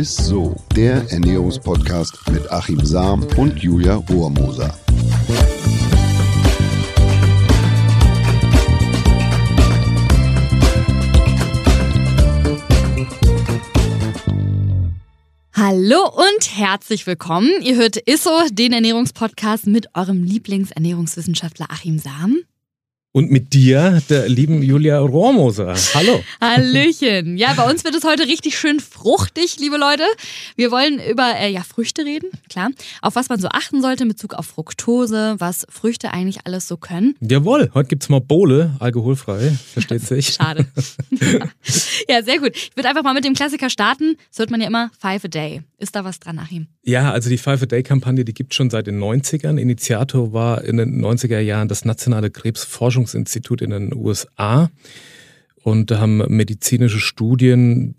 ist so, der Ernährungspodcast mit Achim Sam und Julia Rohrmoser. Hallo und herzlich willkommen. Ihr hört ISSO, den Ernährungspodcast mit eurem Lieblingsernährungswissenschaftler Achim Sam. Und mit dir, der lieben Julia Rohrmoser. Hallo. Hallöchen. Ja, bei uns wird es heute richtig schön fruchtig, liebe Leute. Wir wollen über äh, ja, Früchte reden, klar. Auf was man so achten sollte in Bezug auf Fructose, was Früchte eigentlich alles so können. Jawohl, heute gibt es mal Bowle, alkoholfrei, versteht sich. Schade. ja, sehr gut. Ich würde einfach mal mit dem Klassiker starten. Das hört man ja immer, Five a Day. Ist da was dran, Achim? Ja, also die Five a Day-Kampagne, die gibt es schon seit den 90ern. Initiator war in den 90er Jahren das Nationale Krebsforschungs Forschungsinstitut in den USA. Und da haben medizinische Studien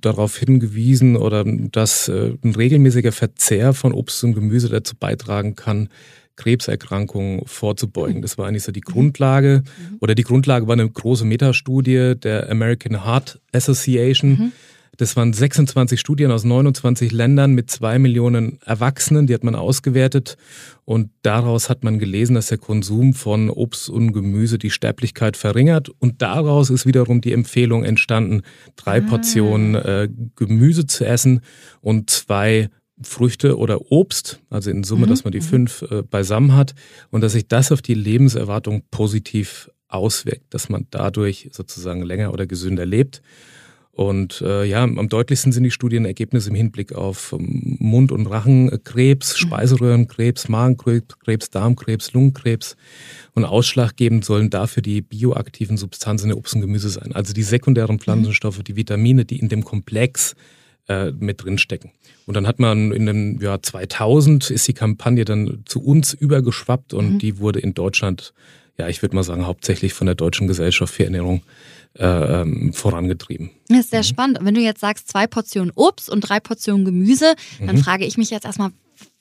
darauf hingewiesen oder dass äh, ein regelmäßiger Verzehr von Obst und Gemüse dazu beitragen kann, Krebserkrankungen vorzubeugen. Das war eigentlich so die Grundlage. Oder die Grundlage war eine große Metastudie der American Heart Association. Mhm das waren 26 Studien aus 29 Ländern mit zwei Millionen Erwachsenen, die hat man ausgewertet. Und daraus hat man gelesen, dass der Konsum von Obst und Gemüse die Sterblichkeit verringert. Und daraus ist wiederum die Empfehlung entstanden, drei ah. Portionen äh, Gemüse zu essen und zwei Früchte oder Obst, also in Summe, mhm. dass man die fünf äh, beisammen hat und dass sich das auf die Lebenserwartung positiv auswirkt, dass man dadurch sozusagen länger oder gesünder lebt. Und äh, ja, am deutlichsten sind die Studienergebnisse im Hinblick auf ähm, Mund- und Rachenkrebs, mhm. Speiseröhrenkrebs, Magenkrebs, Darmkrebs, Lungenkrebs. Und ausschlaggebend sollen dafür die bioaktiven Substanzen der Obst und Gemüse sein. Also die sekundären mhm. Pflanzenstoffe, die Vitamine, die in dem Komplex äh, mit drin stecken. Und dann hat man in den Jahr 2000 ist die Kampagne dann zu uns übergeschwappt und mhm. die wurde in Deutschland, ja, ich würde mal sagen, hauptsächlich von der Deutschen Gesellschaft für Ernährung äh, ähm, vorangetrieben. Das ist sehr mhm. spannend. wenn du jetzt sagst, zwei Portionen Obst und drei Portionen Gemüse, dann mhm. frage ich mich jetzt erstmal,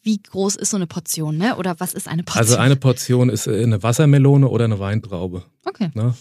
wie groß ist so eine Portion, ne? Oder was ist eine Portion? Also eine Portion ist äh, eine Wassermelone oder eine Weintraube. Okay. Ne?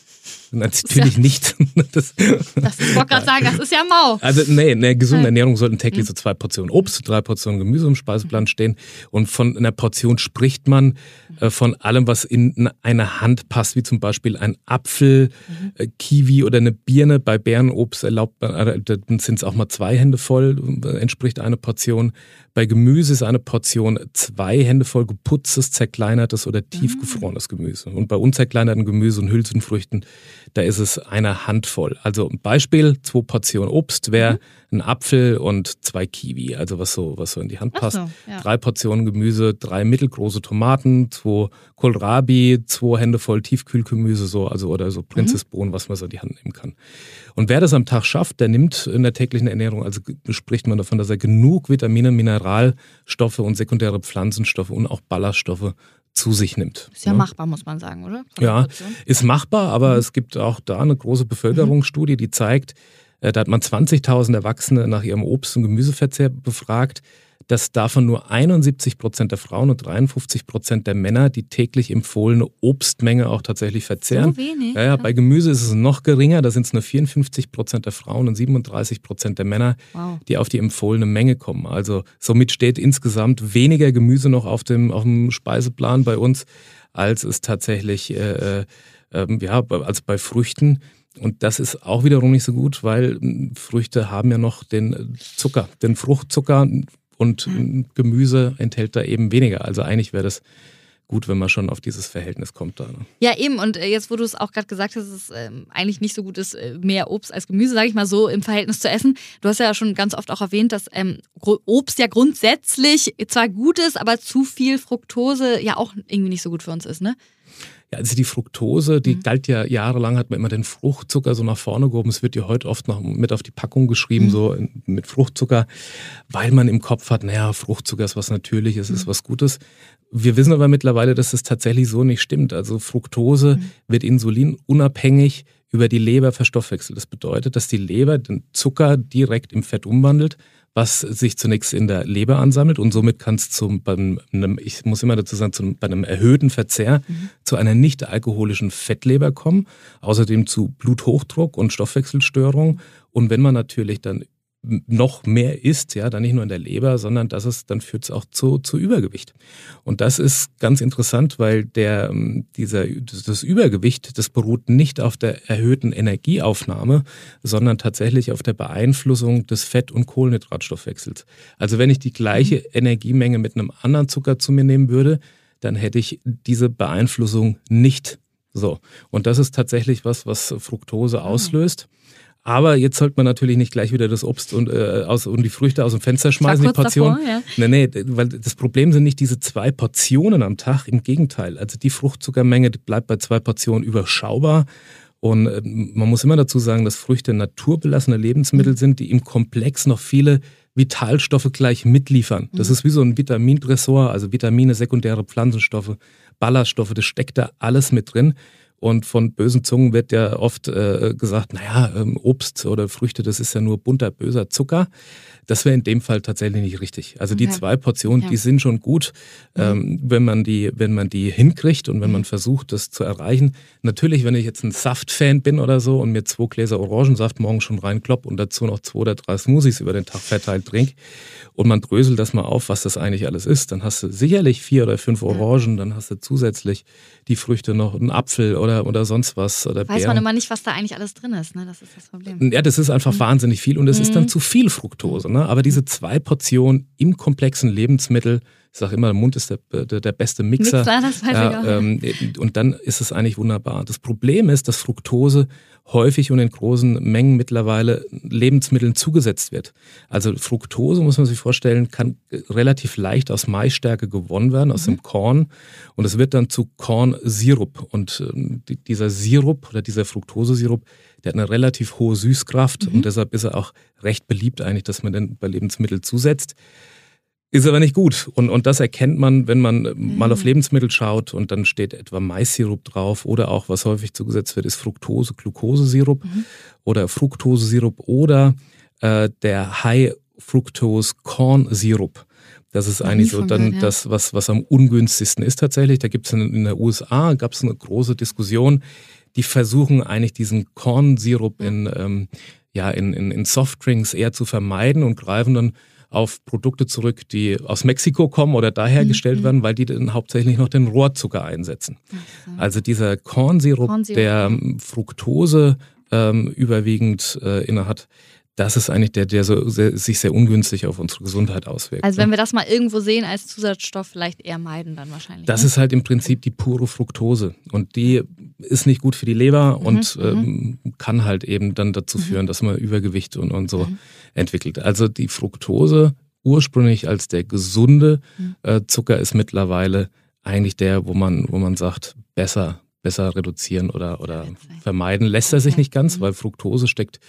Natürlich ja, nicht. das, das ich wollte gerade sagen, das ist ja mau. Also nee, in der gesunden Ernährung sollten täglich so zwei Portionen Obst, drei Portionen Gemüse im Speiseplan stehen. Und von einer Portion spricht man äh, von allem, was in eine Hand passt, wie zum Beispiel ein Apfel, mhm. äh, Kiwi oder eine Birne. Bei Bärenobst erlaubt man, äh, sind es auch mal zwei Hände voll, äh, entspricht eine Portion. Bei Gemüse ist eine Portion zwei Hände voll geputztes, zerkleinertes oder tiefgefrorenes Gemüse. Und bei unzerkleinerten Gemüse und Hülsenfrüchten, da ist es eine Handvoll. Also ein Beispiel, zwei Portionen Obst wäre mhm ein Apfel und zwei Kiwi, also was so, was so in die Hand passt. So, ja. Drei Portionen Gemüse, drei mittelgroße Tomaten, zwei Kohlrabi, zwei Hände voll Tiefkühlgemüse, so, also oder so Prinzessbohnen, mhm. was man so in die Hand nehmen kann. Und wer das am Tag schafft, der nimmt in der täglichen Ernährung, also spricht man davon, dass er genug Vitamine, Mineralstoffe und sekundäre Pflanzenstoffe und auch Ballaststoffe zu sich nimmt. Ist ja, ja, machbar, muss man sagen, oder? ja, ist machbar, aber mhm. es gibt auch da eine große Bevölkerungsstudie, die zeigt, äh, da hat man 20.000 Erwachsene nach ihrem Obst- und Gemüseverzehr befragt, dass davon nur 71 Prozent der Frauen und 53 Prozent der Männer die täglich empfohlene Obstmenge auch tatsächlich verzehren. So wenig? Ja, ja, bei Gemüse ist es noch geringer, da sind es nur 54 Prozent der Frauen und 37 Prozent der Männer, wow. die auf die empfohlene Menge kommen. Also somit steht insgesamt weniger Gemüse noch auf dem, auf dem Speiseplan bei uns, als es tatsächlich äh, äh, ja, als bei Früchten. Und das ist auch wiederum nicht so gut, weil hm, Früchte haben ja noch den Zucker, den Fruchtzucker und. Gemüse enthält da eben weniger. Also eigentlich wäre das gut, wenn man schon auf dieses Verhältnis kommt da. Ne? Ja, eben. Und äh, jetzt, wo du es auch gerade gesagt hast, dass es ähm, eigentlich nicht so gut ist, äh, mehr Obst als Gemüse, sage ich mal so, im Verhältnis zu essen. Du hast ja schon ganz oft auch erwähnt, dass ähm, Obst ja grundsätzlich zwar gut ist, aber zu viel Fructose ja auch irgendwie nicht so gut für uns ist, ne? Ja, also die Fructose, die mhm. galt ja jahrelang, hat man immer den Fruchtzucker so nach vorne gehoben. Es wird ja heute oft noch mit auf die Packung geschrieben, mhm. so mit Fruchtzucker, weil man im Kopf hat, naja, Fruchtzucker ist was Natürliches, mhm. ist was Gutes. Wir wissen aber mittlerweile, dass es tatsächlich so nicht stimmt. Also Fructose mhm. wird insulinunabhängig über die Leber verstoffwechselt. Das bedeutet, dass die Leber den Zucker direkt im Fett umwandelt was sich zunächst in der Leber ansammelt und somit kann es zum, bei einem, ich muss immer dazu sagen, zum, bei einem erhöhten Verzehr mhm. zu einer nicht alkoholischen Fettleber kommen, außerdem zu Bluthochdruck und Stoffwechselstörungen. Und wenn man natürlich dann noch mehr isst, ja, dann nicht nur in der Leber, sondern dass es, dann führt es auch zu, zu Übergewicht. Und das ist ganz interessant, weil der, ähm, dieser, das Übergewicht, das beruht nicht auf der erhöhten Energieaufnahme, sondern tatsächlich auf der Beeinflussung des Fett- und Kohlenhydratstoffwechsels. Also wenn ich die gleiche mhm. Energiemenge mit einem anderen Zucker zu mir nehmen würde, dann hätte ich diese Beeinflussung nicht. So. Und das ist tatsächlich was, was Fructose ah. auslöst. Aber jetzt sollte man natürlich nicht gleich wieder das Obst und, äh, aus, und die Früchte aus dem Fenster schmeißen, die Portion. Davor, ja. Nee, nee, weil das Problem sind nicht diese zwei Portionen am Tag, im Gegenteil. Also die Fruchtzuckermenge die bleibt bei zwei Portionen überschaubar. Und äh, man muss immer dazu sagen, dass Früchte naturbelassene Lebensmittel mhm. sind, die im Komplex noch viele Vitalstoffe gleich mitliefern. Das mhm. ist wie so ein Vitamindressort, also Vitamine, sekundäre Pflanzenstoffe, Ballaststoffe, das steckt da alles mit drin. Und von bösen Zungen wird ja oft äh, gesagt, naja, ähm, Obst oder Früchte, das ist ja nur bunter, böser Zucker. Das wäre in dem Fall tatsächlich nicht richtig. Also die zwei Portionen, ja. die sind schon gut, mhm. ähm, wenn man die, wenn man die hinkriegt und wenn man mhm. versucht, das zu erreichen. Natürlich, wenn ich jetzt ein Saftfan bin oder so und mir zwei Gläser Orangensaft morgen schon reinklopp und dazu noch zwei oder drei Smoothies über den Tag verteilt trinke und man dröselt das mal auf, was das eigentlich alles ist, dann hast du sicherlich vier oder fünf Orangen, dann hast du zusätzlich die Früchte noch, einen Apfel oder, oder sonst was. Oder Weiß Beeren. man immer nicht, was da eigentlich alles drin ist, ne? Das ist das Problem. Ja, das ist einfach mhm. wahnsinnig viel und es mhm. ist dann mhm. zu viel Fructose. Ne? Aber diese zwei Portionen im komplexen Lebensmittel, ich sage immer, der Mund ist der, der, der beste Mixer. Mixer das weiß ja, ich auch. Ähm, und dann ist es eigentlich wunderbar. Das Problem ist, dass Fructose häufig und in großen Mengen mittlerweile Lebensmitteln zugesetzt wird. Also Fructose, muss man sich vorstellen, kann relativ leicht aus Maisstärke gewonnen werden, aus mhm. dem Korn. Und es wird dann zu Kornsirup. Und äh, dieser Sirup oder dieser Fructosesirup, der hat eine relativ hohe Süßkraft mhm. und deshalb ist er auch recht beliebt eigentlich, dass man den bei Lebensmitteln zusetzt. Ist aber nicht gut. Und, und das erkennt man, wenn man mhm. mal auf Lebensmittel schaut und dann steht etwa Maissirup drauf oder auch, was häufig zugesetzt wird, ist Fructose, Glukosesirup mhm. oder Fructosesirup oder äh, der High Fructose Corn Sirup. Das ist eigentlich so dann ja. das, was, was am ungünstigsten ist tatsächlich. Da gibt es in, in der USA, gab es eine große Diskussion, die versuchen eigentlich diesen Kornsirup in, ähm, ja, in, in, in Softdrinks eher zu vermeiden und greifen dann auf Produkte zurück, die aus Mexiko kommen oder da hergestellt mhm. werden, weil die dann hauptsächlich noch den Rohrzucker einsetzen. So. Also dieser Kornsirup, Kornsirup der ähm, Fructose ähm, überwiegend äh, innehat, das ist eigentlich der, der so sehr, sich sehr ungünstig auf unsere Gesundheit auswirkt. Also wenn ne? wir das mal irgendwo sehen als Zusatzstoff, vielleicht eher meiden dann wahrscheinlich. Das ne? ist halt im Prinzip die pure Fructose und die ist nicht gut für die Leber mhm, und mhm. ähm, kann halt eben dann dazu mhm. führen, dass man Übergewicht und, und so mhm. entwickelt. Also die Fructose ursprünglich als der gesunde äh, Zucker ist mittlerweile eigentlich der, wo man, wo man sagt, besser, besser reduzieren oder, oder vermeiden. Lässt er sich nicht ganz, mhm. weil Fructose steckt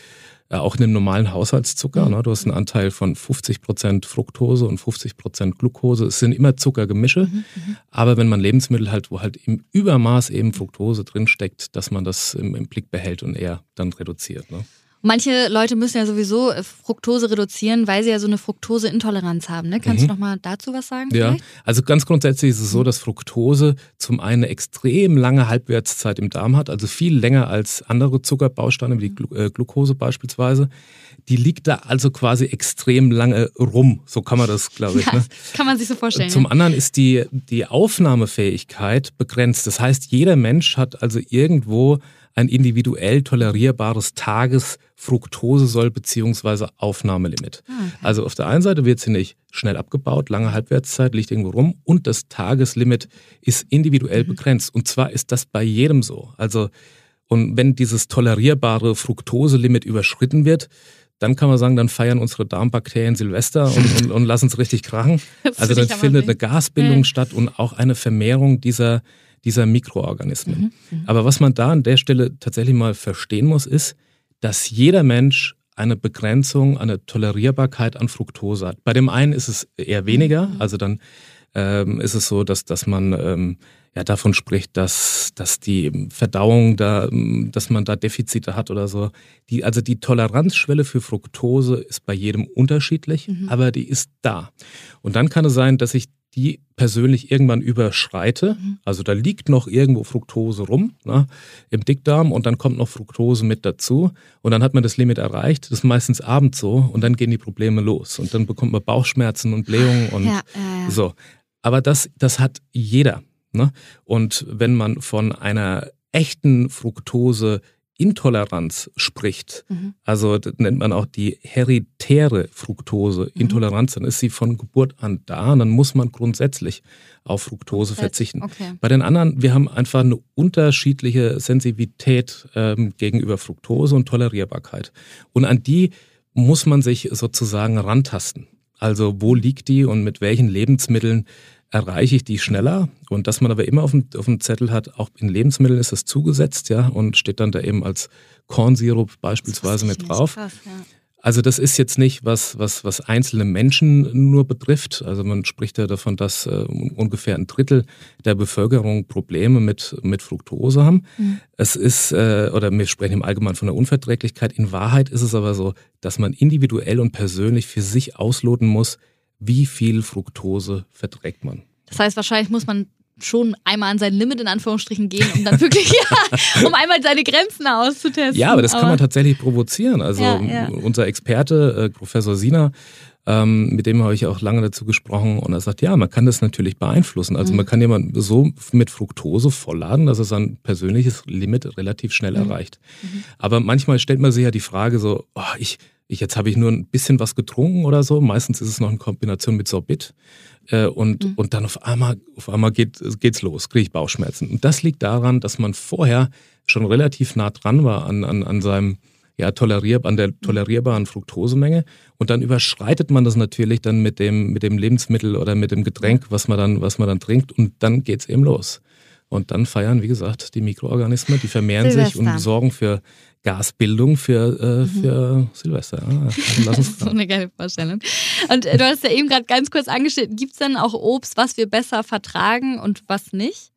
äh, auch in einem normalen Haushaltszucker. Mhm. Ne? Du hast einen Anteil von 50 Prozent Fructose und 50 Prozent Glucose. Es sind immer Zuckergemische, mhm, aber wenn man Lebensmittel halt, wo halt im Übermaß eben Fructose drinsteckt, dass man das im, im Blick behält und eher dann reduziert. Ne? Manche Leute müssen ja sowieso äh, Fructose reduzieren, weil sie ja so eine Fructoseintoleranz haben. Ne? Kannst mhm. du noch mal dazu was sagen? Ja, vielleicht? also ganz grundsätzlich ist es so, dass Fructose zum einen eine extrem lange Halbwertszeit im Darm hat, also viel länger als andere Zuckerbausteine wie die Glu äh, Glucose beispielsweise. Die liegt da also quasi extrem lange rum. So kann man das, glaube ich. Ja, ne? Kann man sich so vorstellen. Zum anderen ist die, die Aufnahmefähigkeit begrenzt. Das heißt, jeder Mensch hat also irgendwo ein individuell tolerierbares Tagesfructosesoll bzw. Aufnahmelimit. Ah, okay. Also auf der einen Seite wird sie nicht schnell abgebaut, lange Halbwertszeit liegt irgendwo rum und das Tageslimit ist individuell mhm. begrenzt. Und zwar ist das bei jedem so. Also und wenn dieses tolerierbare Fructoselimit überschritten wird, dann kann man sagen, dann feiern unsere Darmbakterien Silvester und, und, und lassen es richtig krachen. Also dann findet eine Gasbildung ja. statt und auch eine Vermehrung dieser dieser Mikroorganismen. Mhm, mhm. Aber was man da an der Stelle tatsächlich mal verstehen muss, ist, dass jeder Mensch eine Begrenzung, eine Tolerierbarkeit an Fructose hat. Bei dem einen ist es eher weniger, mhm. also dann ähm, ist es so, dass, dass man ähm, ja davon spricht, dass, dass die Verdauung da, dass man da Defizite hat oder so. Die, also die Toleranzschwelle für Fructose ist bei jedem unterschiedlich, mhm. aber die ist da. Und dann kann es sein, dass sich die persönlich irgendwann überschreite. Mhm. Also da liegt noch irgendwo Fructose rum ne, im Dickdarm und dann kommt noch Fructose mit dazu und dann hat man das Limit erreicht. Das ist meistens abends so und dann gehen die Probleme los und dann bekommt man Bauchschmerzen und Blähungen und ja, ja. so. Aber das, das hat jeder. Ne? Und wenn man von einer echten Fructose Intoleranz spricht, mhm. also das nennt man auch die heritäre Fructose-Intoleranz, mhm. dann ist sie von Geburt an da und dann muss man grundsätzlich auf Fructose verzichten. Okay. Bei den anderen, wir haben einfach eine unterschiedliche Sensitivität ähm, gegenüber Fructose und Tolerierbarkeit. Und an die muss man sich sozusagen rantasten. Also wo liegt die und mit welchen Lebensmitteln erreiche ich die schneller. Und dass man aber immer auf dem, auf dem Zettel hat, auch in Lebensmitteln ist das zugesetzt, ja, und steht dann da eben als Kornsirup beispielsweise mit drauf. Krass, ja. Also das ist jetzt nicht was, was, was einzelne Menschen nur betrifft. Also man spricht ja davon, dass äh, ungefähr ein Drittel der Bevölkerung Probleme mit, mit Fructose haben. Mhm. Es ist, äh, oder wir sprechen im Allgemeinen von der Unverträglichkeit. In Wahrheit ist es aber so, dass man individuell und persönlich für sich ausloten muss, wie viel Fructose verträgt man. Das heißt, wahrscheinlich muss man schon einmal an sein Limit in Anführungsstrichen gehen, um dann wirklich, ja, um einmal seine Grenzen auszutesten. Ja, aber das aber kann man tatsächlich provozieren. Also ja, ja. unser Experte, äh, Professor Sina, ähm, mit dem habe ich auch lange dazu gesprochen und er sagt, ja, man kann das natürlich beeinflussen. Also mhm. man kann jemanden so mit Fructose vollladen, dass er sein persönliches Limit relativ schnell mhm. erreicht. Mhm. Aber manchmal stellt man sich ja die Frage so, oh, ich ich, jetzt habe ich nur ein bisschen was getrunken oder so. Meistens ist es noch in Kombination mit Sorbit. Äh, und, mhm. und dann auf einmal, auf einmal geht, geht's los, kriege ich Bauchschmerzen. Und das liegt daran, dass man vorher schon relativ nah dran war an, an, an seinem, ja, tolerier, an der tolerierbaren Fructosemenge. Und dann überschreitet man das natürlich dann mit dem, mit dem Lebensmittel oder mit dem Getränk, was man dann, was man dann trinkt. Und dann geht's eben los. Und dann feiern, wie gesagt, die Mikroorganismen, die vermehren Silvester. sich und sorgen für Gasbildung für, äh, mhm. für Silvester. Ja, lass uns so eine geile Vorstellung. Und äh, du hast ja eben gerade ganz kurz angestellt, gibt es denn auch Obst, was wir besser vertragen und was nicht?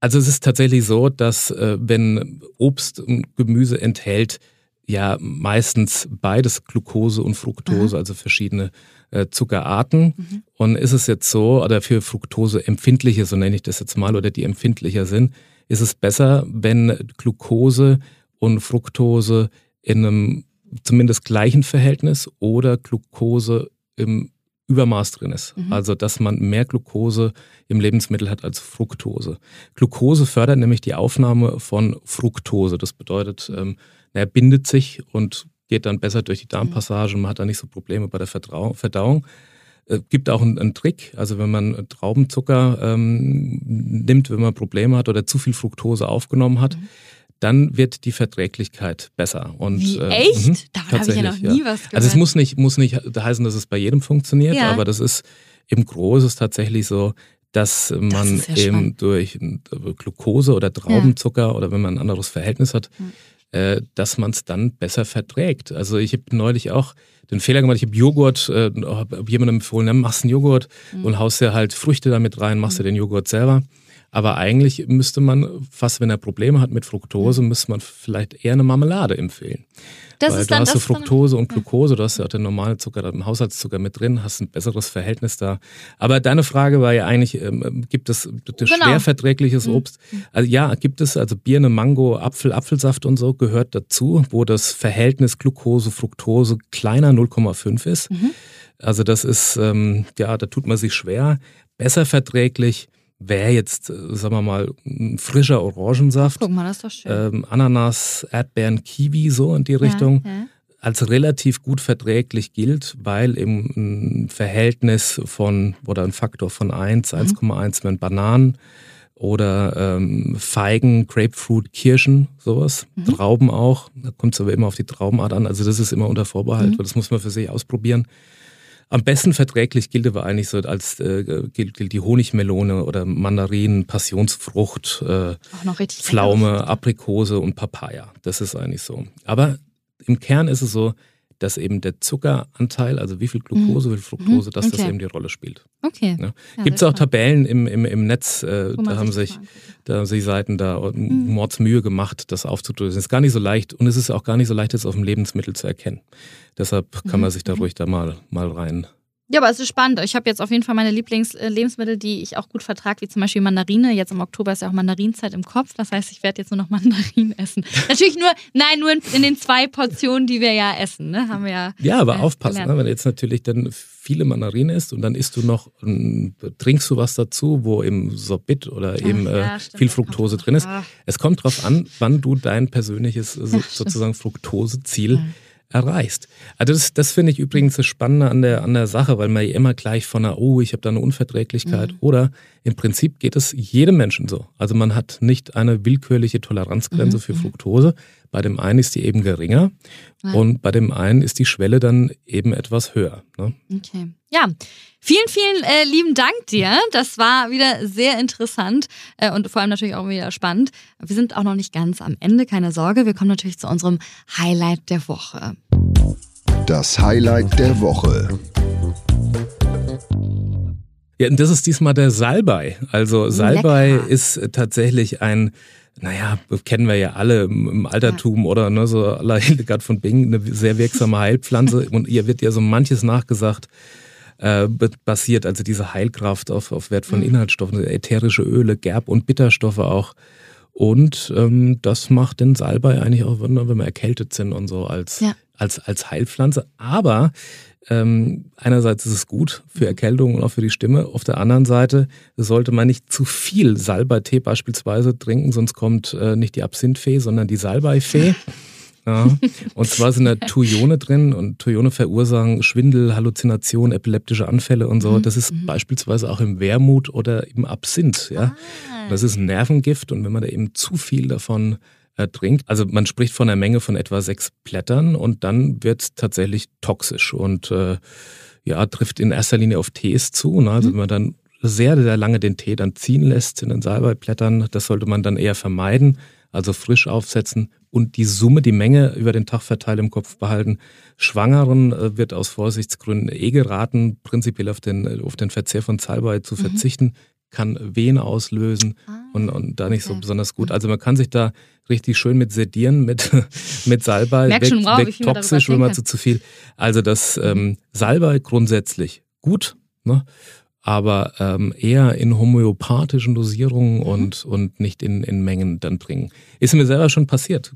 Also es ist tatsächlich so, dass äh, wenn Obst und Gemüse enthält, ja meistens beides Glucose und Fructose, Aha. also verschiedene äh, Zuckerarten. Mhm. Und ist es jetzt so, oder für Fructose empfindliche, so nenne ich das jetzt mal, oder die empfindlicher sind, ist es besser, wenn Glucose und Fructose in einem zumindest gleichen Verhältnis oder Glucose im Übermaß drin ist. Mhm. Also, dass man mehr Glucose im Lebensmittel hat als Fructose. Glucose fördert nämlich die Aufnahme von Fructose. Das bedeutet, ähm, er bindet sich und geht dann besser durch die Darmpassage und man hat da nicht so Probleme bei der Verdauung. Es äh, gibt auch einen, einen, Trick, also wenn man Traubenzucker ähm, nimmt, wenn man Probleme hat oder zu viel Fructose aufgenommen hat, mhm dann wird die Verträglichkeit besser. Und, Wie, äh, echt? Äh, Davon habe ich ja noch nie ja. was gehört. Also es muss nicht, muss nicht heißen, dass es bei jedem funktioniert, ja. aber das ist im Großen tatsächlich so, dass man das ja eben durch Glucose oder Traubenzucker oder wenn man ein anderes Verhältnis hat, äh, dass man es dann besser verträgt. Also ich habe neulich auch den Fehler gemacht, ich habe Joghurt, äh, habe jemandem empfohlen, dann machst du einen Joghurt mhm. und haust ja halt Früchte damit rein, machst mhm. den Joghurt selber. Aber eigentlich müsste man, fast wenn er Probleme hat mit Fructose, mhm. müsste man vielleicht eher eine Marmelade empfehlen. Das Weil ist du hast du Fructose und Glucose, du hast ja auch den normalen Zucker, den Haushaltszucker mit drin, hast ein besseres Verhältnis da. Aber deine Frage war ja eigentlich, ähm, gibt es genau. schwer verträgliches mhm. Obst? Also ja, gibt es, also Birne, Mango, Apfel, Apfelsaft und so gehört dazu, wo das Verhältnis Glucose, Fructose kleiner 0,5 ist. Mhm. Also das ist, ähm, ja, da tut man sich schwer. Besser verträglich wäre jetzt, äh, sagen wir mal, ein frischer Orangensaft. Guck mal, das ist doch schön. Ähm, Ananas, Erdbeeren, Kiwi, so in die Richtung. Ja, ja. Als relativ gut verträglich gilt, weil im Verhältnis von oder ein Faktor von 1, mhm. 1,1 wenn Bananen oder ähm, Feigen, Grapefruit, Kirschen, sowas. Mhm. Trauben auch. Da kommt es aber immer auf die Traubenart an. Also das ist immer unter Vorbehalt, mhm. weil das muss man für sich ausprobieren. Am besten verträglich gilt aber eigentlich so als äh, gilt, gilt die Honigmelone oder Mandarinen, Passionsfrucht, äh, Pflaume, Aprikose und Papaya. Das ist eigentlich so. Aber im Kern ist es so, dass eben der Zuckeranteil, also wie viel Glucose, mhm. wie viel Fructose, dass okay. das eben die Rolle spielt. Okay. Ja. Ja, Gibt es auch Tabellen im, im, im Netz, äh, da haben sich, da haben sich Seiten da mhm. Mordsmühe gemacht, das aufzudröseln. Ist gar nicht so leicht und es ist auch gar nicht so leicht, das auf dem Lebensmittel zu erkennen. Deshalb kann man mhm. sich da mhm. ruhig da mal, mal rein Ja, aber es ist spannend. Ich habe jetzt auf jeden Fall meine Lieblingslebensmittel, die ich auch gut vertrage, wie zum Beispiel Mandarine. Jetzt im Oktober ist ja auch Mandarinzeit im Kopf. Das heißt, ich werde jetzt nur noch Mandarinen essen. Natürlich nur, nein, nur in, den zwei Portionen, die wir ja essen. Ne? Haben wir ja. Ja, aber äh, aufpassen, ne? wenn du jetzt natürlich dann viele Mandarinen isst und dann isst du noch, trinkst du was dazu, wo im Sorbit oder eben ja, äh, viel Fructose drin ist. Ach. Es kommt darauf an, wann du dein persönliches sozusagen Fructoseziel ja erreichst. Also das, das finde ich übrigens das Spannende an der, an der Sache, weil man ja immer gleich von einer, oh, ich habe da eine Unverträglichkeit mhm. oder im Prinzip geht es jedem Menschen so. Also man hat nicht eine willkürliche Toleranzgrenze mhm. für mhm. Fructose. Bei dem einen ist die eben geringer ja. und bei dem einen ist die Schwelle dann eben etwas höher. Ne? Okay. Ja, vielen, vielen äh, lieben Dank dir. Das war wieder sehr interessant äh, und vor allem natürlich auch wieder spannend. Wir sind auch noch nicht ganz am Ende, keine Sorge. Wir kommen natürlich zu unserem Highlight der Woche. Das Highlight der Woche. Ja, und das ist diesmal der Salbei. Also Salbei Lecker. ist tatsächlich ein naja, kennen wir ja alle im Altertum ja. oder ne, so la Hildegard von Bingen, eine sehr wirksame Heilpflanze. Und ihr wird ja so manches nachgesagt, äh, basiert, also diese Heilkraft auf, auf Wert von mhm. Inhaltsstoffen, ätherische Öle, Gerb- und Bitterstoffe auch. Und ähm, das macht den Salbei eigentlich auch, wenn wir erkältet sind und so als, ja. als, als Heilpflanze. Aber ähm, einerseits ist es gut für Erkältung und auch für die Stimme. Auf der anderen Seite sollte man nicht zu viel Salbeitee beispielsweise trinken, sonst kommt äh, nicht die Absinthfee, sondern die Salbeifee. Ja. Und zwar sind da Thuione drin und Thuione verursachen Schwindel, Halluzination, epileptische Anfälle und so. Mhm. Das ist mhm. beispielsweise auch im Wermut oder im Absinth. Ja. Ah. Das ist ein Nervengift und wenn man da eben zu viel davon äh, trinkt. Also man spricht von einer Menge von etwa sechs Blättern und dann wird es tatsächlich toxisch und äh, ja, trifft in erster Linie auf Tees zu. Ne? Also mhm. wenn man dann sehr, sehr lange den Tee dann ziehen lässt in den Salbeiblättern, das sollte man dann eher vermeiden. Also frisch aufsetzen und die Summe, die Menge über den Tag verteilt im Kopf behalten. Schwangeren äh, wird aus Vorsichtsgründen eh geraten, prinzipiell auf den, auf den Verzehr von Salbei zu mhm. verzichten kann Wehen auslösen ah, und, und da nicht okay. so besonders gut. Also man kann sich da richtig schön mit sedieren, mit, mit Salbei, Merk weg, schon, wow, weg toxisch, wenn man zu, zu viel. Also das ähm, Salbei grundsätzlich gut, ne? Aber ähm, eher in homöopathischen Dosierungen mhm. und, und nicht in, in Mengen dann bringen. Ist mir selber schon passiert.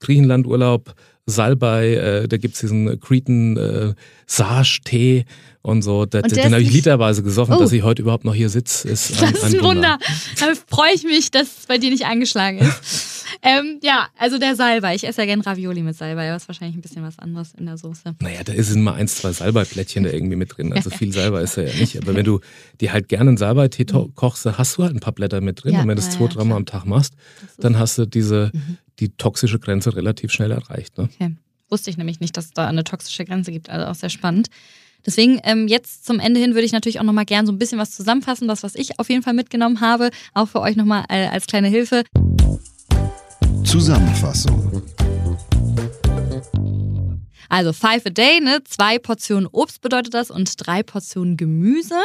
Griechenland-Urlaub, Salbei, äh, da gibt's diesen Cretan äh, Sage-Tee und so. Da, und den habe ich literweise gesoffen, oh. dass ich heute überhaupt noch hier sitze. Ist ein, das ist ein Wunder. Da freue ich mich, dass es bei dir nicht eingeschlagen ist. ähm, ja, also der Salbei. Ich esse ja gerne Ravioli mit Salbei, aber ist wahrscheinlich ein bisschen was anderes in der Soße. Naja, da ist immer eins, zwei Salbeiplättchen da irgendwie mit drin. Also viel Salbei ist ja nicht. Aber wenn du dir halt gerne einen Salbeitee mhm. kochst, hast du halt ein paar Blätter mit drin. Ja, und wenn du das zwei, ja, dreimal am Tag machst, dann hast du diese, mhm. die toxische Grenze relativ schnell erreicht. Ne? Okay. Wusste ich nämlich nicht, dass es da eine toxische Grenze gibt. Also auch sehr spannend. Deswegen ähm, jetzt zum Ende hin würde ich natürlich auch nochmal gern so ein bisschen was zusammenfassen, das, was ich auf jeden Fall mitgenommen habe, auch für euch nochmal äh, als kleine Hilfe. Zusammenfassung. Also five a day, ne? Zwei Portionen Obst bedeutet das und drei Portionen Gemüse.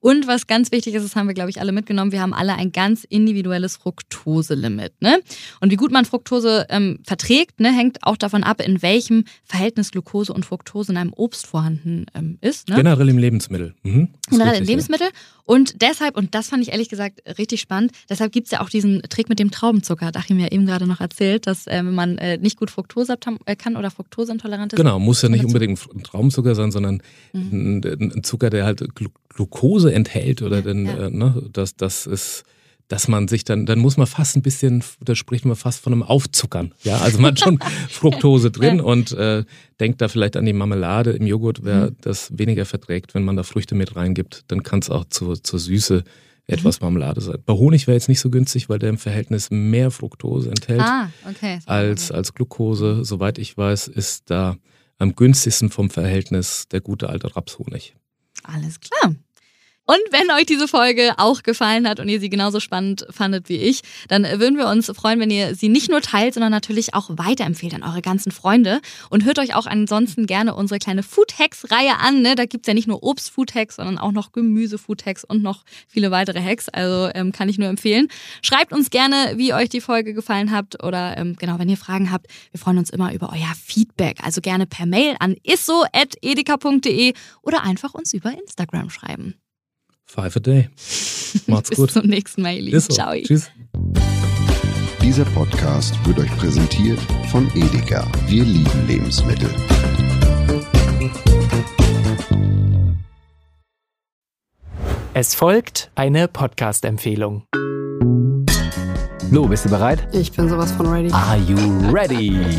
Und was ganz wichtig ist, das haben wir, glaube ich, alle mitgenommen, wir haben alle ein ganz individuelles Fructose-Limit. Ne? Und wie gut man Fructose ähm, verträgt, ne, hängt auch davon ab, in welchem Verhältnis Glucose und Fructose in einem Obst vorhanden ähm, ist. Ne? Generell im Lebensmittel. Mhm. Generell im Lebensmittel. Ja. Und deshalb, und das fand ich ehrlich gesagt richtig spannend, deshalb gibt es ja auch diesen Trick mit dem Traubenzucker. Hat Achim ja eben gerade noch erzählt, dass äh, wenn man äh, nicht gut Fructose äh, kann oder Fructoseintolerant ist, Genau, muss ja nicht unbedingt ein Traumzucker sein, sondern mhm. ein, ein, Zucker, der halt Glucose enthält oder denn, ja. äh, ne, das, das ist dass man sich dann, dann muss man fast ein bisschen, da spricht man fast von einem Aufzuckern. Ja, also man hat schon Fructose drin und äh, denkt da vielleicht an die Marmelade im Joghurt, wer mhm. das weniger verträgt, wenn man da Früchte mit reingibt, dann kann es auch zur, zur Süße etwas mhm. Marmelade sein. Bei Honig wäre jetzt nicht so günstig, weil der im Verhältnis mehr Fructose enthält ah, okay. als, als Glucose. Soweit ich weiß, ist da am günstigsten vom Verhältnis der gute alte Rapshonig. Alles klar. Und wenn euch diese Folge auch gefallen hat und ihr sie genauso spannend fandet wie ich, dann würden wir uns freuen, wenn ihr sie nicht nur teilt, sondern natürlich auch weiterempfehlt an eure ganzen Freunde. Und hört euch auch ansonsten gerne unsere kleine Food Hacks-Reihe an. Ne? Da gibt's ja nicht nur Obst-Food Hacks, sondern auch noch Gemüse-Food Hacks und noch viele weitere Hacks. Also ähm, kann ich nur empfehlen. Schreibt uns gerne, wie euch die Folge gefallen hat oder ähm, genau, wenn ihr Fragen habt. Wir freuen uns immer über euer Feedback. Also gerne per Mail an isso.edeka.de oder einfach uns über Instagram schreiben. Five a day. Macht's gut. Bis zum nächsten Mal, ihr Lieben. So. Ciao. Tschüss. Dieser Podcast wird euch präsentiert von Edeka. Wir lieben Lebensmittel. Es folgt eine Podcast-Empfehlung. Lou, bist du bereit? Ich bin sowas von ready. Are you ready?